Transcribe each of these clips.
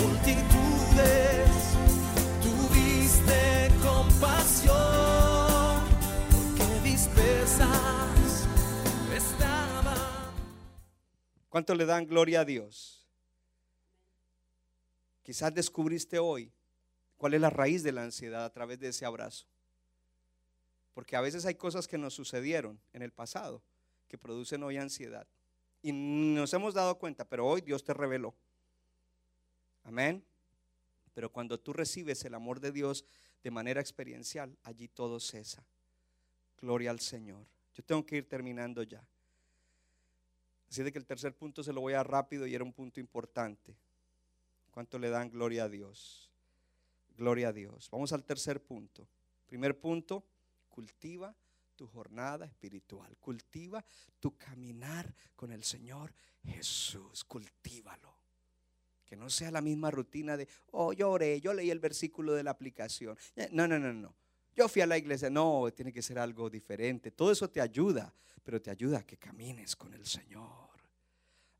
multitudes, tuviste compasión, porque dispersas estaban. ¿Cuánto le dan gloria a Dios? Quizás descubriste hoy cuál es la raíz de la ansiedad a través de ese abrazo. Porque a veces hay cosas que nos sucedieron en el pasado que producen hoy ansiedad. Y nos hemos dado cuenta, pero hoy Dios te reveló. Amén. Pero cuando tú recibes el amor de Dios de manera experiencial, allí todo cesa. Gloria al Señor. Yo tengo que ir terminando ya. Así de que el tercer punto se lo voy a rápido y era un punto importante. ¿Cuánto le dan gloria a Dios? Gloria a Dios. Vamos al tercer punto. Primer punto, cultiva tu jornada espiritual. Cultiva tu caminar con el Señor Jesús. Cultívalo. Que no sea la misma rutina de, oh, yo oré, yo leí el versículo de la aplicación. Eh, No, no, no, no. Yo fui a la iglesia. No, tiene que ser algo diferente. Todo eso te ayuda, pero te ayuda a que camines con el Señor.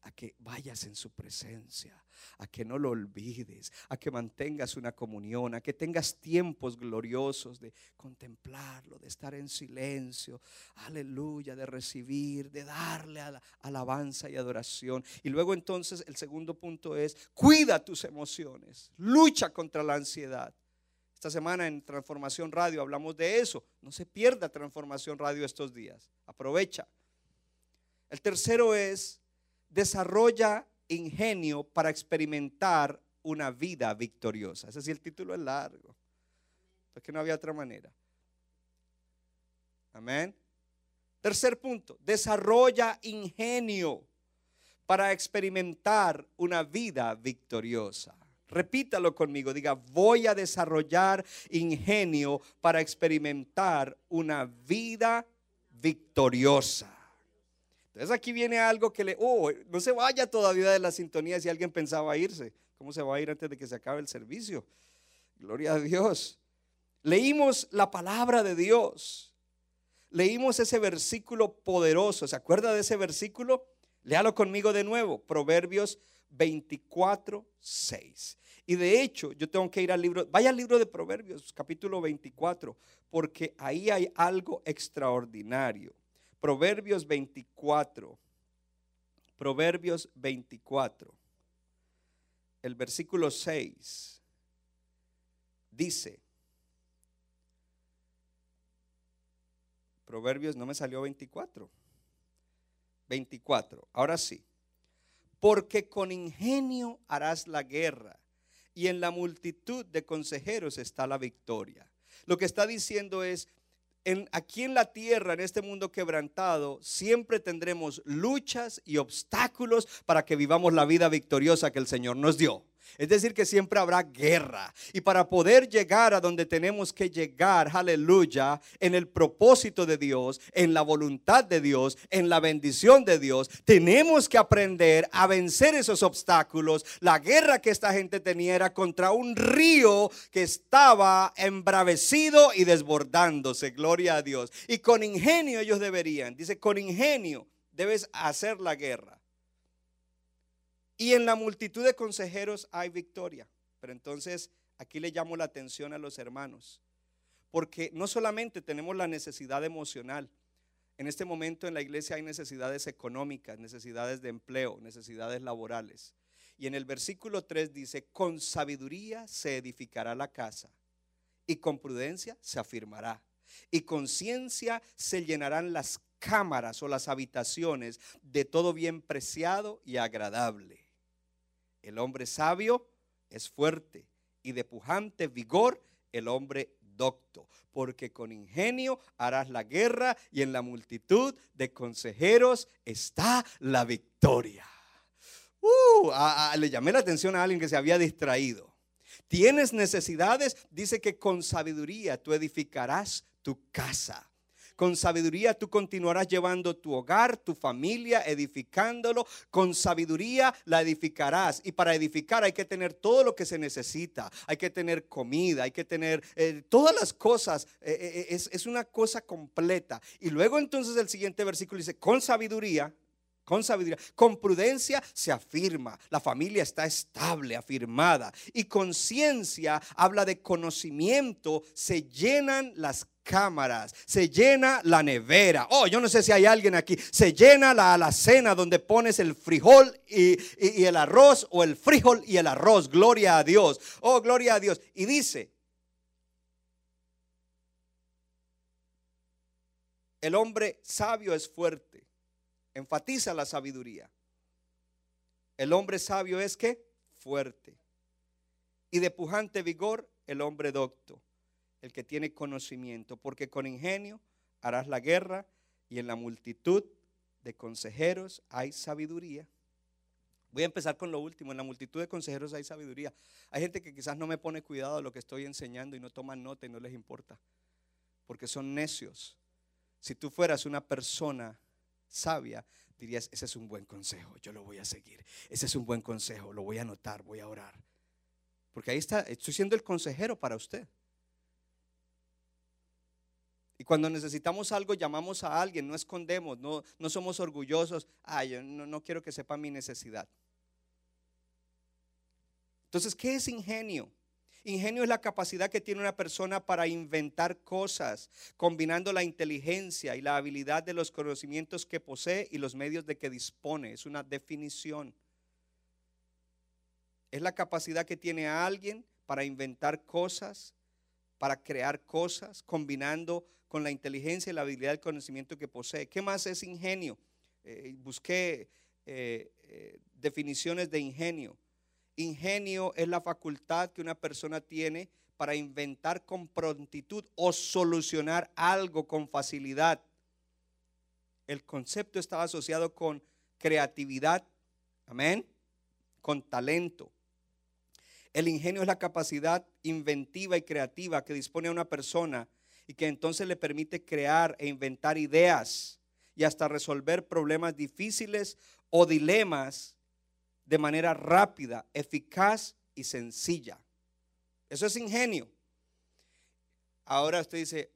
A que vayas en su presencia, a que no lo olvides, a que mantengas una comunión, a que tengas tiempos gloriosos de contemplarlo, de estar en silencio, aleluya, de recibir, de darle alabanza y adoración. Y luego entonces el segundo punto es, cuida tus emociones, lucha contra la ansiedad. Esta semana en Transformación Radio hablamos de eso. No se pierda Transformación Radio estos días. Aprovecha. El tercero es, desarrolla ingenio para experimentar una vida victoriosa. Ese sí, el título es largo. Es que no había otra manera. Amén. Tercer punto, desarrolla ingenio para experimentar una vida victoriosa. Repítalo conmigo, diga, voy a desarrollar ingenio para experimentar una vida victoriosa. Entonces aquí viene algo que le, oh, no se vaya todavía de la sintonía si alguien pensaba irse. ¿Cómo se va a ir antes de que se acabe el servicio? Gloria a Dios. Leímos la palabra de Dios. Leímos ese versículo poderoso. ¿Se acuerda de ese versículo? Léalo conmigo de nuevo. Proverbios 24, 6. Y de hecho, yo tengo que ir al libro, vaya al libro de Proverbios, capítulo 24, porque ahí hay algo extraordinario. Proverbios 24. Proverbios 24. El versículo 6 dice, Proverbios no me salió 24. 24. Ahora sí. Porque con ingenio harás la guerra y en la multitud de consejeros está la victoria. Lo que está diciendo es, aquí en la tierra, en este mundo quebrantado, siempre tendremos luchas y obstáculos para que vivamos la vida victoriosa que el Señor nos dio. Es decir, que siempre habrá guerra. Y para poder llegar a donde tenemos que llegar, aleluya, en el propósito de Dios, en la voluntad de Dios, en la bendición de Dios, tenemos que aprender a vencer esos obstáculos. La guerra que esta gente tenía era contra un río que estaba embravecido y desbordándose. Gloria a Dios. Y con ingenio ellos deberían, dice, con ingenio debes hacer la guerra. Y en la multitud de consejeros hay victoria. Pero entonces aquí le llamo la atención a los hermanos. Porque no solamente tenemos la necesidad emocional. En este momento en la iglesia hay necesidades económicas, necesidades de empleo, necesidades laborales. Y en el versículo 3 dice, con sabiduría se edificará la casa y con prudencia se afirmará. Y con ciencia se llenarán las cámaras o las habitaciones de todo bien preciado y agradable. El hombre sabio es fuerte y de pujante vigor el hombre docto, porque con ingenio harás la guerra y en la multitud de consejeros está la victoria. Uh, le llamé la atención a alguien que se había distraído. Tienes necesidades, dice que con sabiduría tú edificarás tu casa. Con sabiduría tú continuarás llevando tu hogar, tu familia, edificándolo. Con sabiduría la edificarás. Y para edificar hay que tener todo lo que se necesita. Hay que tener comida, hay que tener eh, todas las cosas. Eh, eh, es, es una cosa completa. Y luego entonces el siguiente versículo dice, con sabiduría con sabiduría, con prudencia se afirma. La familia está estable, afirmada. Y con ciencia habla de conocimiento, se llenan las cámaras, se llena la nevera. Oh, yo no sé si hay alguien aquí. Se llena la alacena donde pones el frijol y, y, el arroz o el frijol y el arroz. Gloria a Dios. Oh, gloria a Dios. Y dice, el hombre sabio es fuerte enfatiza la sabiduría. El hombre sabio es que fuerte. Y de pujante vigor el hombre docto, el que tiene conocimiento, porque con ingenio harás la guerra y en la multitud de consejeros hay sabiduría. Voy a empezar con lo último. En la multitud de consejeros hay sabiduría. Hay gente que quizás no me pone cuidado lo que estoy enseñando y no toman nota y no les importa. Porque son necios. Si tú fueras una persona sabia, dirías, ese es un buen consejo, yo lo voy a seguir. Ese es un buen consejo, lo voy a anotar, voy a orar. Porque ahí está, estoy siendo el consejero para usted. Y cuando necesitamos algo, llamamos a alguien, no escondemos, no, no somos orgullosos. Ah, yo no, no quiero que sepa mi necesidad. Entonces, ¿qué es ingenio? Ingenio es la capacidad que tiene una persona para inventar cosas, combinando la inteligencia y la habilidad de los conocimientos que posee y los medios de que dispone. Es una definición. Es la capacidad que tiene alguien para inventar cosas, para crear cosas, combinando con la inteligencia y la habilidad del conocimiento que posee. ¿Qué más es ingenio? Eh, busqué eh, eh, definiciones de ingenio. Ingenio es la facultad que una persona tiene para inventar con prontitud o solucionar algo con facilidad. El concepto estaba asociado con creatividad, amén, con talento. El ingenio es la capacidad inventiva y creativa que dispone a una persona y que entonces le permite crear e inventar ideas y hasta resolver problemas difíciles o dilemas de manera rápida, eficaz y sencilla. Eso es ingenio. Ahora usted dice,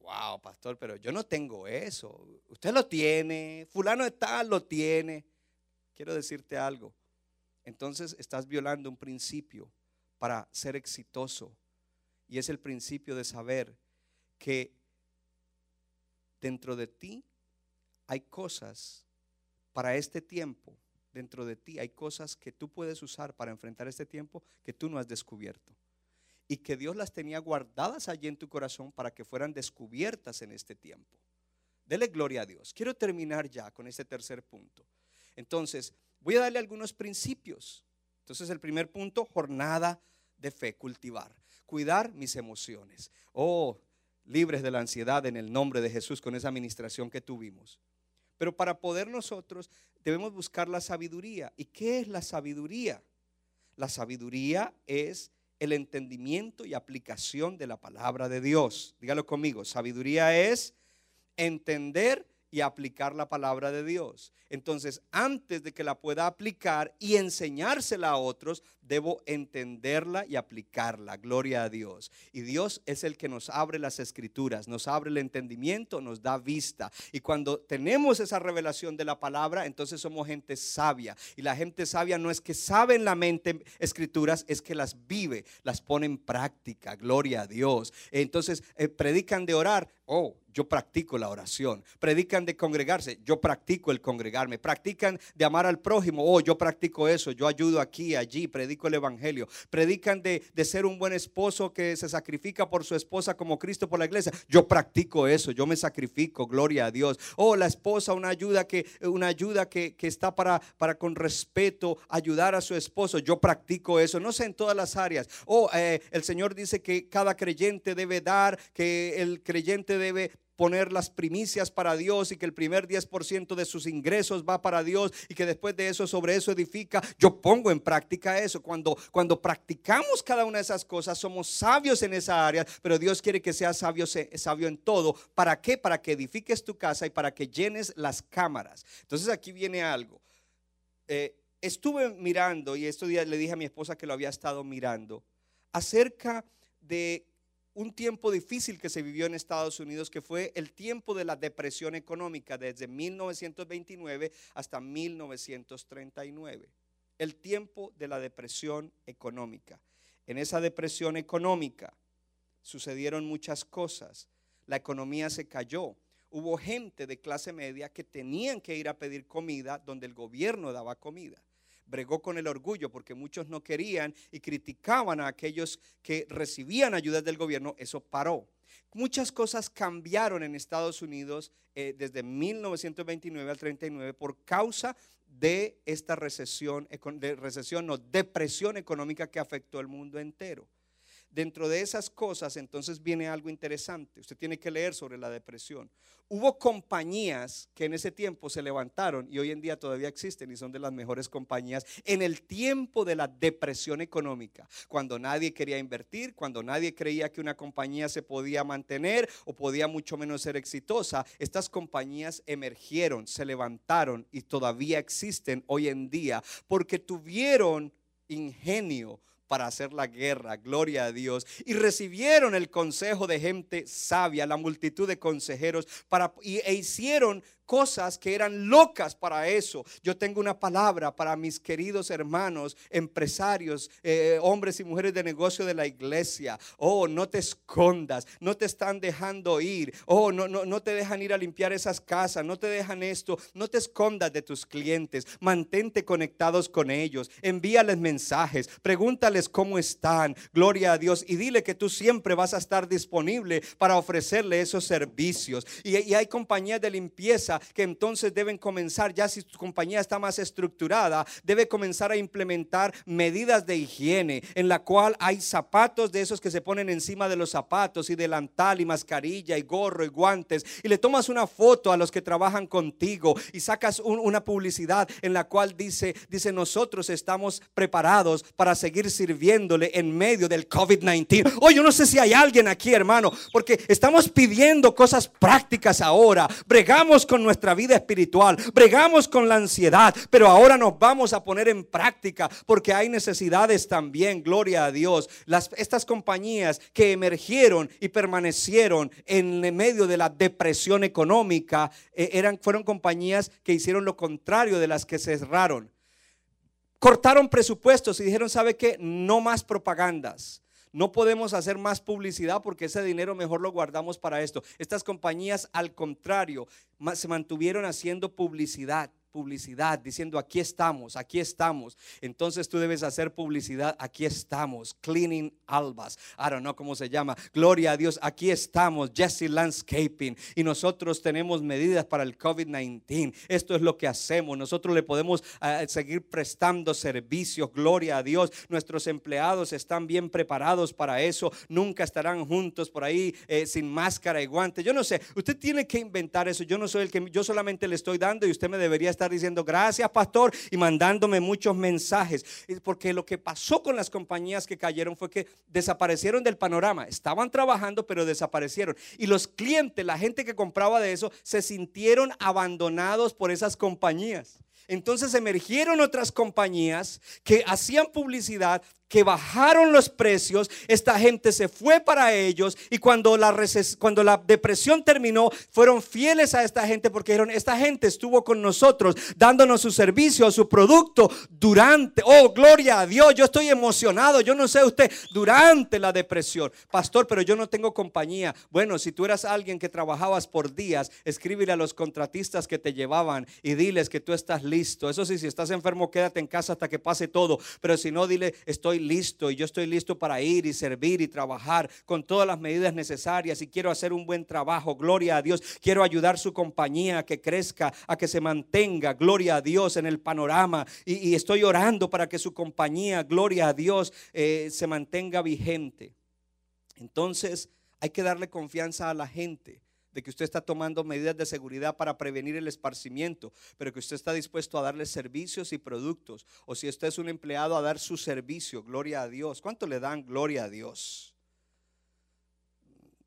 wow, pastor, pero yo no tengo eso. Usted lo tiene, fulano de tal lo tiene. Quiero decirte algo. Entonces estás violando un principio para ser exitoso. Y es el principio de saber que dentro de ti hay cosas para este tiempo dentro de ti hay cosas que tú puedes usar para enfrentar este tiempo que tú no has descubierto. Y que Dios las tenía guardadas allí en tu corazón para que fueran descubiertas en este tiempo. Dele gloria a Dios. Quiero terminar ya con este tercer punto. Entonces, voy a darle algunos principios. Entonces, el primer punto, jornada de fe, cultivar. Cuidar mis emociones. Oh, libres de la ansiedad en el nombre de Jesús con esa administración que tuvimos. Pero para poder nosotros debemos buscar la sabiduría. ¿Y qué es la sabiduría? La sabiduría es el entendimiento y aplicación de la palabra de Dios. Dígalo conmigo, sabiduría es entender y aplicar la palabra de Dios. Entonces, antes de que la pueda aplicar y enseñársela a otros, debo entenderla y aplicarla. Gloria a Dios. Y Dios es el que nos abre las escrituras, nos abre el entendimiento, nos da vista. Y cuando tenemos esa revelación de la palabra, entonces somos gente sabia. Y la gente sabia no es que sabe en la mente escrituras, es que las vive, las pone en práctica. Gloria a Dios. Entonces, eh, predican de orar. Oh, yo practico la oración. Predican de congregarse, yo practico el congregarme. Practican de amar al prójimo, oh, yo practico eso, yo ayudo aquí, allí, predico el evangelio. Predican de, de ser un buen esposo que se sacrifica por su esposa como Cristo por la iglesia. Yo practico eso, yo me sacrifico, gloria a Dios. Oh, la esposa, una ayuda que, una ayuda que, que está para, para con respeto ayudar a su esposo. Yo practico eso, no sé en todas las áreas. Oh, eh, el Señor dice que cada creyente debe dar, que el creyente debe poner las primicias para Dios y que el primer 10% de sus ingresos va para Dios y que después de eso sobre eso edifica, yo pongo en práctica eso. Cuando, cuando practicamos cada una de esas cosas, somos sabios en esa área, pero Dios quiere que seas sabio, sabio en todo. ¿Para qué? Para que edifiques tu casa y para que llenes las cámaras. Entonces aquí viene algo. Eh, estuve mirando, y estos días le dije a mi esposa que lo había estado mirando, acerca de un tiempo difícil que se vivió en Estados Unidos, que fue el tiempo de la depresión económica desde 1929 hasta 1939. El tiempo de la depresión económica. En esa depresión económica sucedieron muchas cosas. La economía se cayó. Hubo gente de clase media que tenían que ir a pedir comida donde el gobierno daba comida bregó con el orgullo porque muchos no querían y criticaban a aquellos que recibían ayudas del gobierno, eso paró. Muchas cosas cambiaron en Estados Unidos eh, desde 1929 al 39 por causa de esta recesión, de recesión, no, depresión económica que afectó el mundo entero. Dentro de esas cosas, entonces viene algo interesante. Usted tiene que leer sobre la depresión. Hubo compañías que en ese tiempo se levantaron y hoy en día todavía existen y son de las mejores compañías en el tiempo de la depresión económica, cuando nadie quería invertir, cuando nadie creía que una compañía se podía mantener o podía mucho menos ser exitosa. Estas compañías emergieron, se levantaron y todavía existen hoy en día porque tuvieron ingenio para hacer la guerra, gloria a Dios. Y recibieron el consejo de gente sabia, la multitud de consejeros, para, y, e hicieron cosas que eran locas para eso. Yo tengo una palabra para mis queridos hermanos, empresarios, eh, hombres y mujeres de negocio de la iglesia. Oh, no te escondas, no te están dejando ir. Oh, no, no, no te dejan ir a limpiar esas casas, no te dejan esto. No te escondas de tus clientes, mantente conectados con ellos, envíales mensajes, pregúntales cómo están, gloria a Dios, y dile que tú siempre vas a estar disponible para ofrecerle esos servicios. Y, y hay compañías de limpieza que entonces deben comenzar, ya si tu compañía está más estructurada, debe comenzar a implementar medidas de higiene en la cual hay zapatos de esos que se ponen encima de los zapatos y delantal y mascarilla y gorro y guantes y le tomas una foto a los que trabajan contigo y sacas una publicidad en la cual dice, dice nosotros estamos preparados para seguir sirviéndole en medio del COVID-19. Oye, yo no sé si hay alguien aquí, hermano, porque estamos pidiendo cosas prácticas ahora. Bregamos con nuestra vida espiritual, bregamos con la ansiedad, pero ahora nos vamos a poner en práctica porque hay necesidades también, gloria a Dios. Estas compañías que emergieron y permanecieron en medio de la depresión económica eh, eran, fueron compañías que hicieron lo contrario de las que cerraron. Cortaron presupuestos y dijeron, ¿sabe qué? No más propagandas no podemos hacer más publicidad porque ese dinero mejor lo guardamos para esto. Estas compañías, al contrario, se mantuvieron haciendo publicidad publicidad diciendo aquí estamos, aquí estamos. Entonces tú debes hacer publicidad, aquí estamos, cleaning albas. I don't know cómo se llama. Gloria a Dios, aquí estamos, Jesse Landscaping. Y nosotros tenemos medidas para el COVID-19. Esto es lo que hacemos. Nosotros le podemos eh, seguir prestando servicios. Gloria a Dios. Nuestros empleados están bien preparados para eso. Nunca estarán juntos por ahí eh, sin máscara y guantes. Yo no sé. Usted tiene que inventar eso. Yo no soy el que, yo solamente le estoy dando y usted me debería estar diciendo gracias pastor y mandándome muchos mensajes. Porque lo que pasó con las compañías que cayeron fue que desaparecieron del panorama. Estaban trabajando pero desaparecieron. Y los clientes, la gente que compraba de eso, se sintieron abandonados por esas compañías. Entonces emergieron otras compañías que hacían publicidad, que bajaron los precios, esta gente se fue para ellos y cuando la, depresión terminó, fueron fieles a esta gente porque dijeron, esta gente estuvo con nosotros dándonos su servicio, su producto durante, oh, gloria a Dios, yo estoy emocionado, yo no sé usted, durante la depresión. Pastor, pero yo no tengo compañía. Bueno, si tú eras alguien que trabajabas por días, escríbele a los contratistas que te llevaban y diles que tú estás listo. Eso sí, si estás enfermo, quédate en casa hasta que pase todo, pero si no, dile, estoy listo y yo estoy listo para ir y servir y trabajar con todas las medidas necesarias y quiero hacer un buen trabajo. Gloria a Dios. Quiero ayudar su compañía a que crezca, a que se mantenga. Gloria a Dios en el panorama. Y, estoy orando para que su compañía, gloria a Dios, eh, se mantenga vigente. Entonces hay que darle confianza a la gente de que usted está tomando medidas de seguridad para prevenir el esparcimiento, pero que usted está dispuesto a darle servicios y productos. O si usted es un empleado, a dar su servicio. Gloria a Dios. ¿Cuánto le dan gloria a Dios?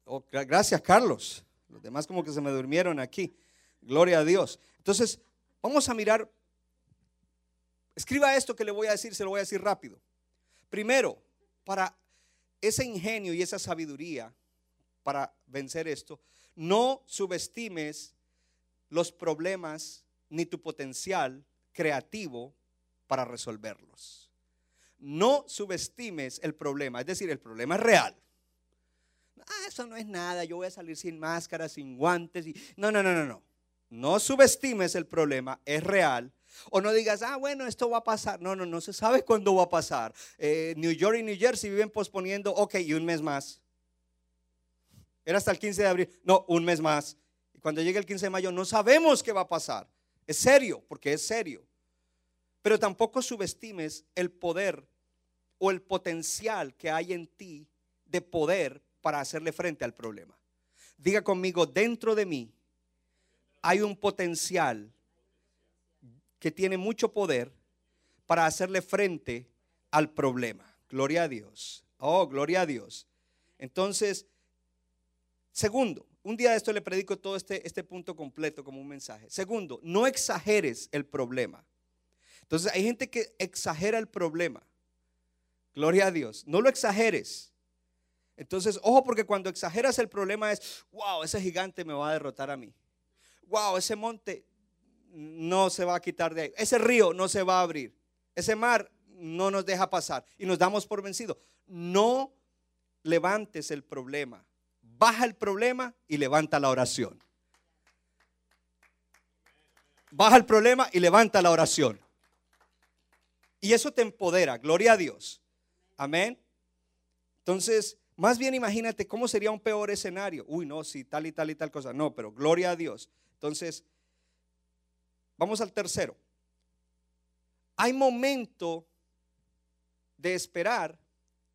Oh, gracias, Carlos. Los demás como que se me durmieron aquí. Gloria a Dios. Entonces, vamos a mirar. Escriba esto que le voy a decir, se lo voy a decir rápido. Primero, para ese ingenio y esa sabiduría para vencer esto, no subestimes los problemas ni tu potencial creativo para resolverlos. No subestimes el problema, es decir, el problema es real. Ah, eso no es nada, yo voy a salir sin máscara, sin guantes. Y... No, no, no, no, no. No subestimes el problema, es real. O no digas, ah, bueno, esto va a pasar. No, no, no se sabe cuándo va a pasar. Eh, New York y New Jersey viven posponiendo, ok, y un mes más. Era hasta el 15 de abril. No, un mes más. Y cuando llegue el 15 de mayo no sabemos qué va a pasar. Es serio, porque es serio. Pero tampoco subestimes el poder o el potencial que hay en ti de poder para hacerle frente al problema. Diga conmigo, dentro de mí hay un potencial que tiene mucho poder para hacerle frente al problema. Gloria a Dios. Oh, gloria a Dios. Entonces, Segundo, un día de esto le predico todo este, este punto completo como un mensaje. Segundo, no exageres el problema. Entonces hay gente que exagera el problema. Gloria a Dios. No lo exageres. Entonces, ojo porque cuando exageras el problema es, wow, ese gigante me va a derrotar a mí. Wow, ese monte no se va a quitar de ahí. Ese río no se va a abrir. Ese mar no nos deja pasar y nos damos por vencido. No levantes el problema baja el problema y levanta la oración. Baja el problema y levanta la oración. Y eso te empodera, gloria a Dios. Amén. Entonces, más bien imagínate cómo sería un peor escenario. Uy, no, si tal y tal y tal cosa. No, pero gloria a Dios. Entonces, vamos al tercero. Hay momento de esperar,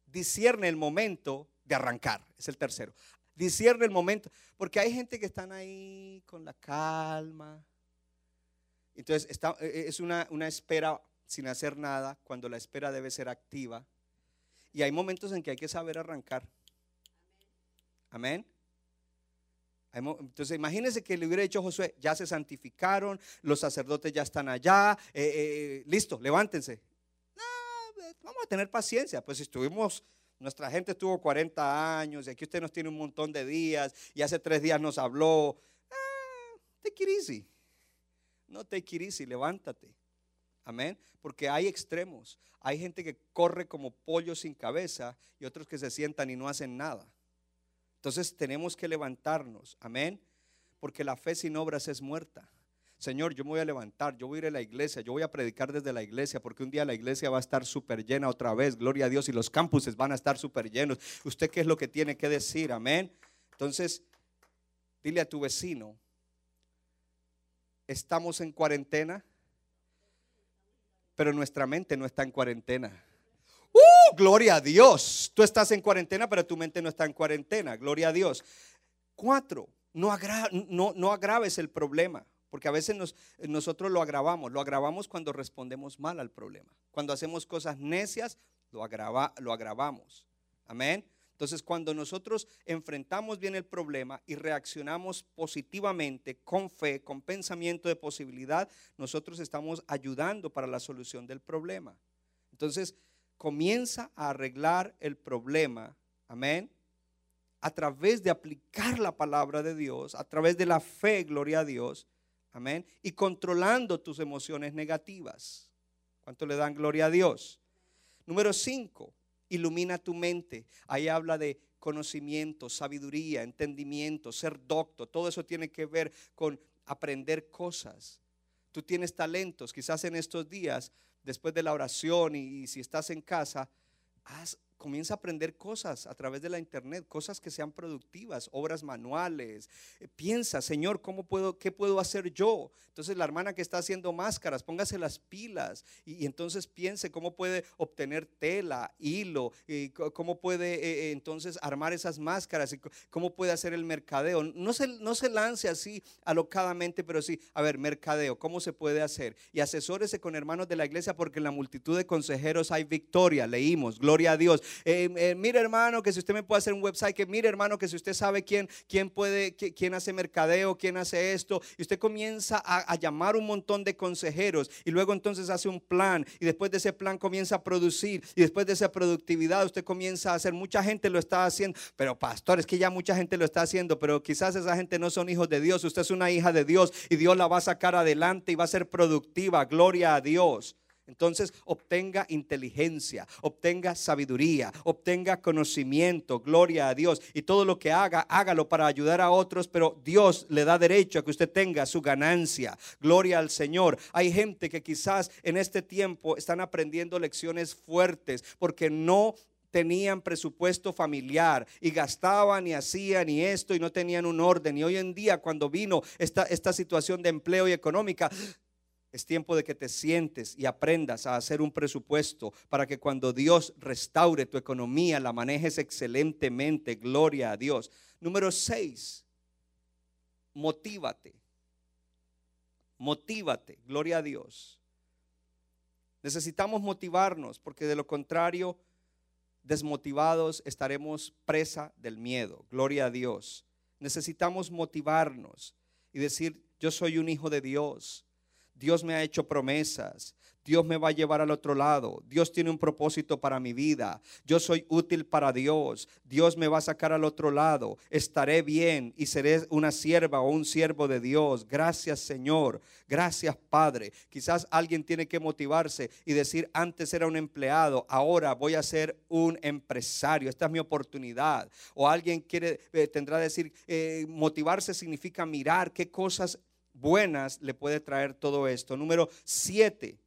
discierne el momento de arrancar. Es el tercero discierne el momento. Porque hay gente que están ahí con la calma. Entonces e, e, es una, una espera sin hacer nada, cuando la espera debe ser activa. Y hay momentos en que hay que saber arrancar. Amén. Entonces imagínense que le hubiera dicho Josué, ya se santificaron, los sacerdotes ya están allá, eh, eh, eh, listo, levántense. vamos a tener paciencia, pues estuvimos nuestra gente tuvo 40 años y aquí usted nos tiene un montón de días y hace tres días nos habló. Ah, take it easy. No take it easy, levántate. Amén. Porque hay extremos. Hay gente que corre como pollo sin cabeza y otros que se sientan y no hacen nada. Entonces tenemos que levantarnos. Amén. Porque la fe sin obras es muerta. Señor, yo me voy a levantar, yo voy a ir a la iglesia, yo voy a predicar desde la iglesia, porque un día la iglesia va a estar súper llena otra vez, gloria a Dios, y los campuses van a estar súper llenos. ¿Usted qué es lo que tiene que decir? Amén. Entonces, dile a tu vecino, estamos en cuarentena, pero nuestra mente no está en cuarentena. ¡Uh! Gloria a Dios. Tú estás en cuarentena, pero tu mente no está en cuarentena. Gloria a Dios. Cuatro, no, no, no agraves el problema. Porque a veces nosotros lo agravamos. Lo agravamos cuando respondemos mal al problema. Cuando hacemos cosas necias, lo, agrava, lo agravamos. Amén. Entonces, cuando nosotros enfrentamos bien el problema y reaccionamos positivamente, con fe, con pensamiento de posibilidad, nosotros estamos ayudando para la solución del problema. Entonces, comienza a arreglar el problema. Amén a través de aplicar la palabra de Dios, a través de la fe, gloria a Dios, Amén. Y controlando tus emociones negativas. ¿Cuánto le dan gloria a Dios? Número cinco, ilumina tu mente. Ahí habla de conocimiento, sabiduría, entendimiento, ser docto. Todo eso tiene que ver con aprender cosas. Tú tienes talentos. Quizás en estos días, después de la oración y, si estás en casa, haz comienza a aprender cosas a través de la internet, cosas que sean productivas, obras manuales. Eh, piensa, Señor, ¿cómo puedo, qué puedo hacer yo? Entonces la hermana que está haciendo máscaras, póngase las pilas y, entonces piense cómo puede obtener tela, hilo, cómo puede eh, eh, entonces armar esas máscaras y cómo puede hacer el mercadeo. No se, no se lance así alocadamente, pero sí, a ver, mercadeo, ¿cómo se puede hacer? Y asesórese con hermanos de la iglesia porque en la multitud de consejeros hay victoria, leímos, gloria a Dios. Eh, eh, mire hermano que si usted me puede hacer un website, que mire hermano que si usted sabe quién, quién puede, quién hace mercadeo, quién hace esto, y usted comienza a, a llamar un montón de consejeros y luego entonces hace un plan. Y después de ese plan comienza a producir. Y después de esa productividad usted comienza a hacer, mucha gente lo está haciendo, pero pastor, es que ya mucha gente lo está haciendo, pero quizás esa gente no son hijos de Dios, usted es una hija de Dios y Dios la va a sacar adelante y va a ser productiva, gloria a Dios. Entonces obtenga inteligencia, obtenga sabiduría, obtenga conocimiento, gloria a Dios. Y todo lo que haga, hágalo para ayudar a otros, pero Dios le da derecho a que usted tenga su ganancia. Gloria al Señor. Hay gente que quizás en este tiempo están aprendiendo lecciones fuertes porque no tenían presupuesto familiar y gastaban y hacían y esto y no tenían un orden. Y hoy en día cuando vino esta, esta situación de empleo y económica, es tiempo de que te sientes y aprendas a hacer un presupuesto para que cuando Dios restaure tu economía la manejes excelentemente. Gloria a Dios. Número seis, motívate. Motívate. Gloria a Dios. Necesitamos motivarnos porque de lo contrario, desmotivados estaremos presa del miedo. Gloria a Dios. Necesitamos motivarnos y decir, yo soy un hijo de Dios. Dios me ha hecho promesas. Dios me va a llevar al otro lado. Dios tiene un propósito para mi vida. Yo soy útil para Dios. Dios me va a sacar al otro lado. Estaré bien y seré una sierva o un siervo de Dios. Gracias Señor. Gracias Padre. Quizás alguien tiene que motivarse y decir, antes era un empleado, ahora voy a ser un empresario. Esta es mi oportunidad. O alguien quiere, eh, tendrá que decir, eh, motivarse significa mirar qué cosas buenas le puede traer todo esto. Número siete,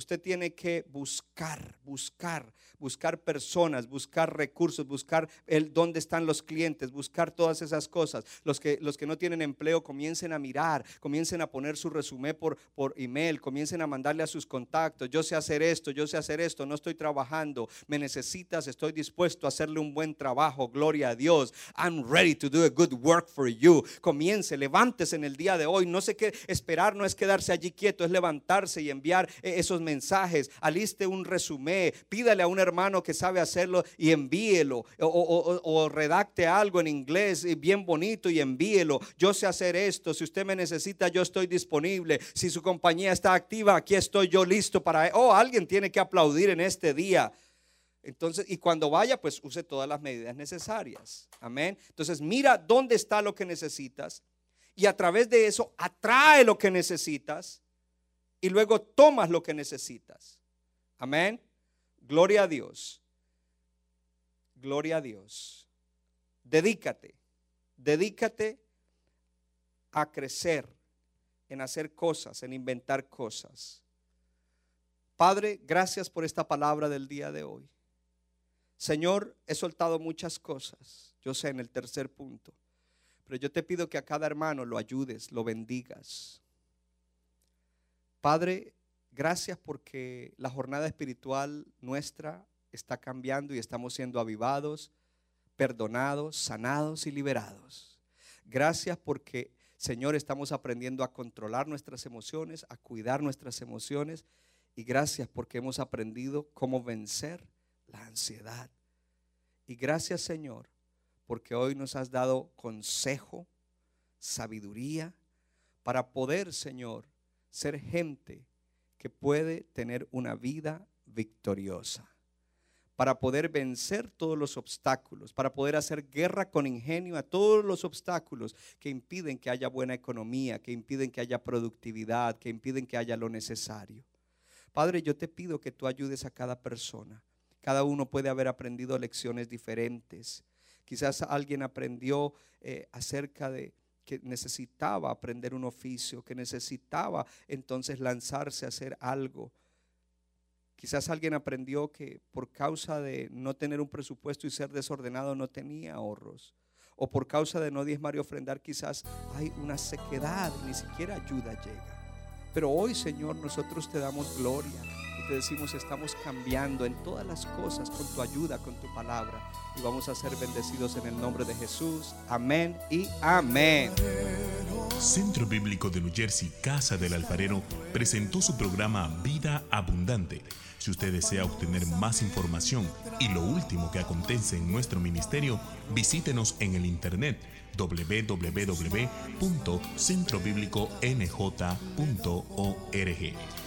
usted tiene que buscar, buscar buscar personas, buscar recursos, buscar el dónde están los clientes, buscar todas esas cosas. Los que, los que no tienen empleo comiencen a mirar, comiencen a poner su resumen por, por email, comiencen a mandarle a sus contactos. Yo sé hacer esto, yo sé hacer esto, no estoy trabajando, me necesitas, estoy dispuesto a hacerle un buen trabajo. Gloria a Dios. I'm ready to do a good work for you. Comience, levántese en el día de hoy. No sé qué esperar, no es quedarse allí quieto, es levantarse y enviar eh, esos mensajes. Aliste un resumen, pídale a un hermano que sabe hacerlo y envíelo. O, redacte algo en inglés bien bonito y envíelo. Yo sé hacer esto. Si usted me necesita, yo estoy disponible. Si su compañía está activa, aquí estoy yo listo para... Oh, alguien tiene que aplaudir en este día. Entonces, y cuando vaya, pues use todas las medidas necesarias. Amén. Entonces, mira dónde está lo que necesitas y a través de eso atrae lo que necesitas y luego tomas lo que necesitas. Amén. Gloria a Dios. Gloria a Dios. Dedícate. Dedícate a crecer, en hacer cosas, en inventar cosas. Padre, gracias por esta palabra del día de hoy. Señor, he soltado muchas cosas, yo sé en el tercer punto, pero yo te pido que a cada hermano lo ayudes, lo bendigas. Padre, Gracias porque la jornada espiritual nuestra está cambiando y estamos siendo avivados, perdonados, sanados y liberados. Gracias porque, Señor, estamos aprendiendo a controlar nuestras emociones, a cuidar nuestras emociones. Y gracias porque hemos aprendido cómo vencer la ansiedad. Y gracias, Señor, porque hoy nos has dado consejo, sabiduría, para poder, Señor, ser gente que puede tener una vida victoriosa, para poder vencer todos los obstáculos, para poder hacer guerra con ingenio a todos los obstáculos que impiden que haya buena economía, que impiden que haya productividad, que impiden que haya lo necesario. Padre, yo te pido que tú ayudes a cada persona. Cada uno puede haber aprendido lecciones diferentes. Quizás alguien aprendió eh, acerca de que necesitaba aprender un oficio, que necesitaba entonces lanzarse a hacer algo Quizás alguien aprendió que por causa de no tener un presupuesto y ser desordenado no tenía ahorros. O por causa de no diezmar y ofrendar quizás hay una sequedad, ni siquiera ayuda llega. Pero hoy, Señor, nosotros te damos gloria decimos, estamos cambiando en todas las cosas con tu ayuda, con tu palabra. Y vamos a ser bendecidos en el nombre de Jesús. Amén y amén. Centro Bíblico de New Jersey, Casa del Alfarero, presentó su programa Vida Abundante. Si usted desea obtener más información y lo último que acontece en nuestro ministerio, visítenos en el internet www.centrobibliconj.org.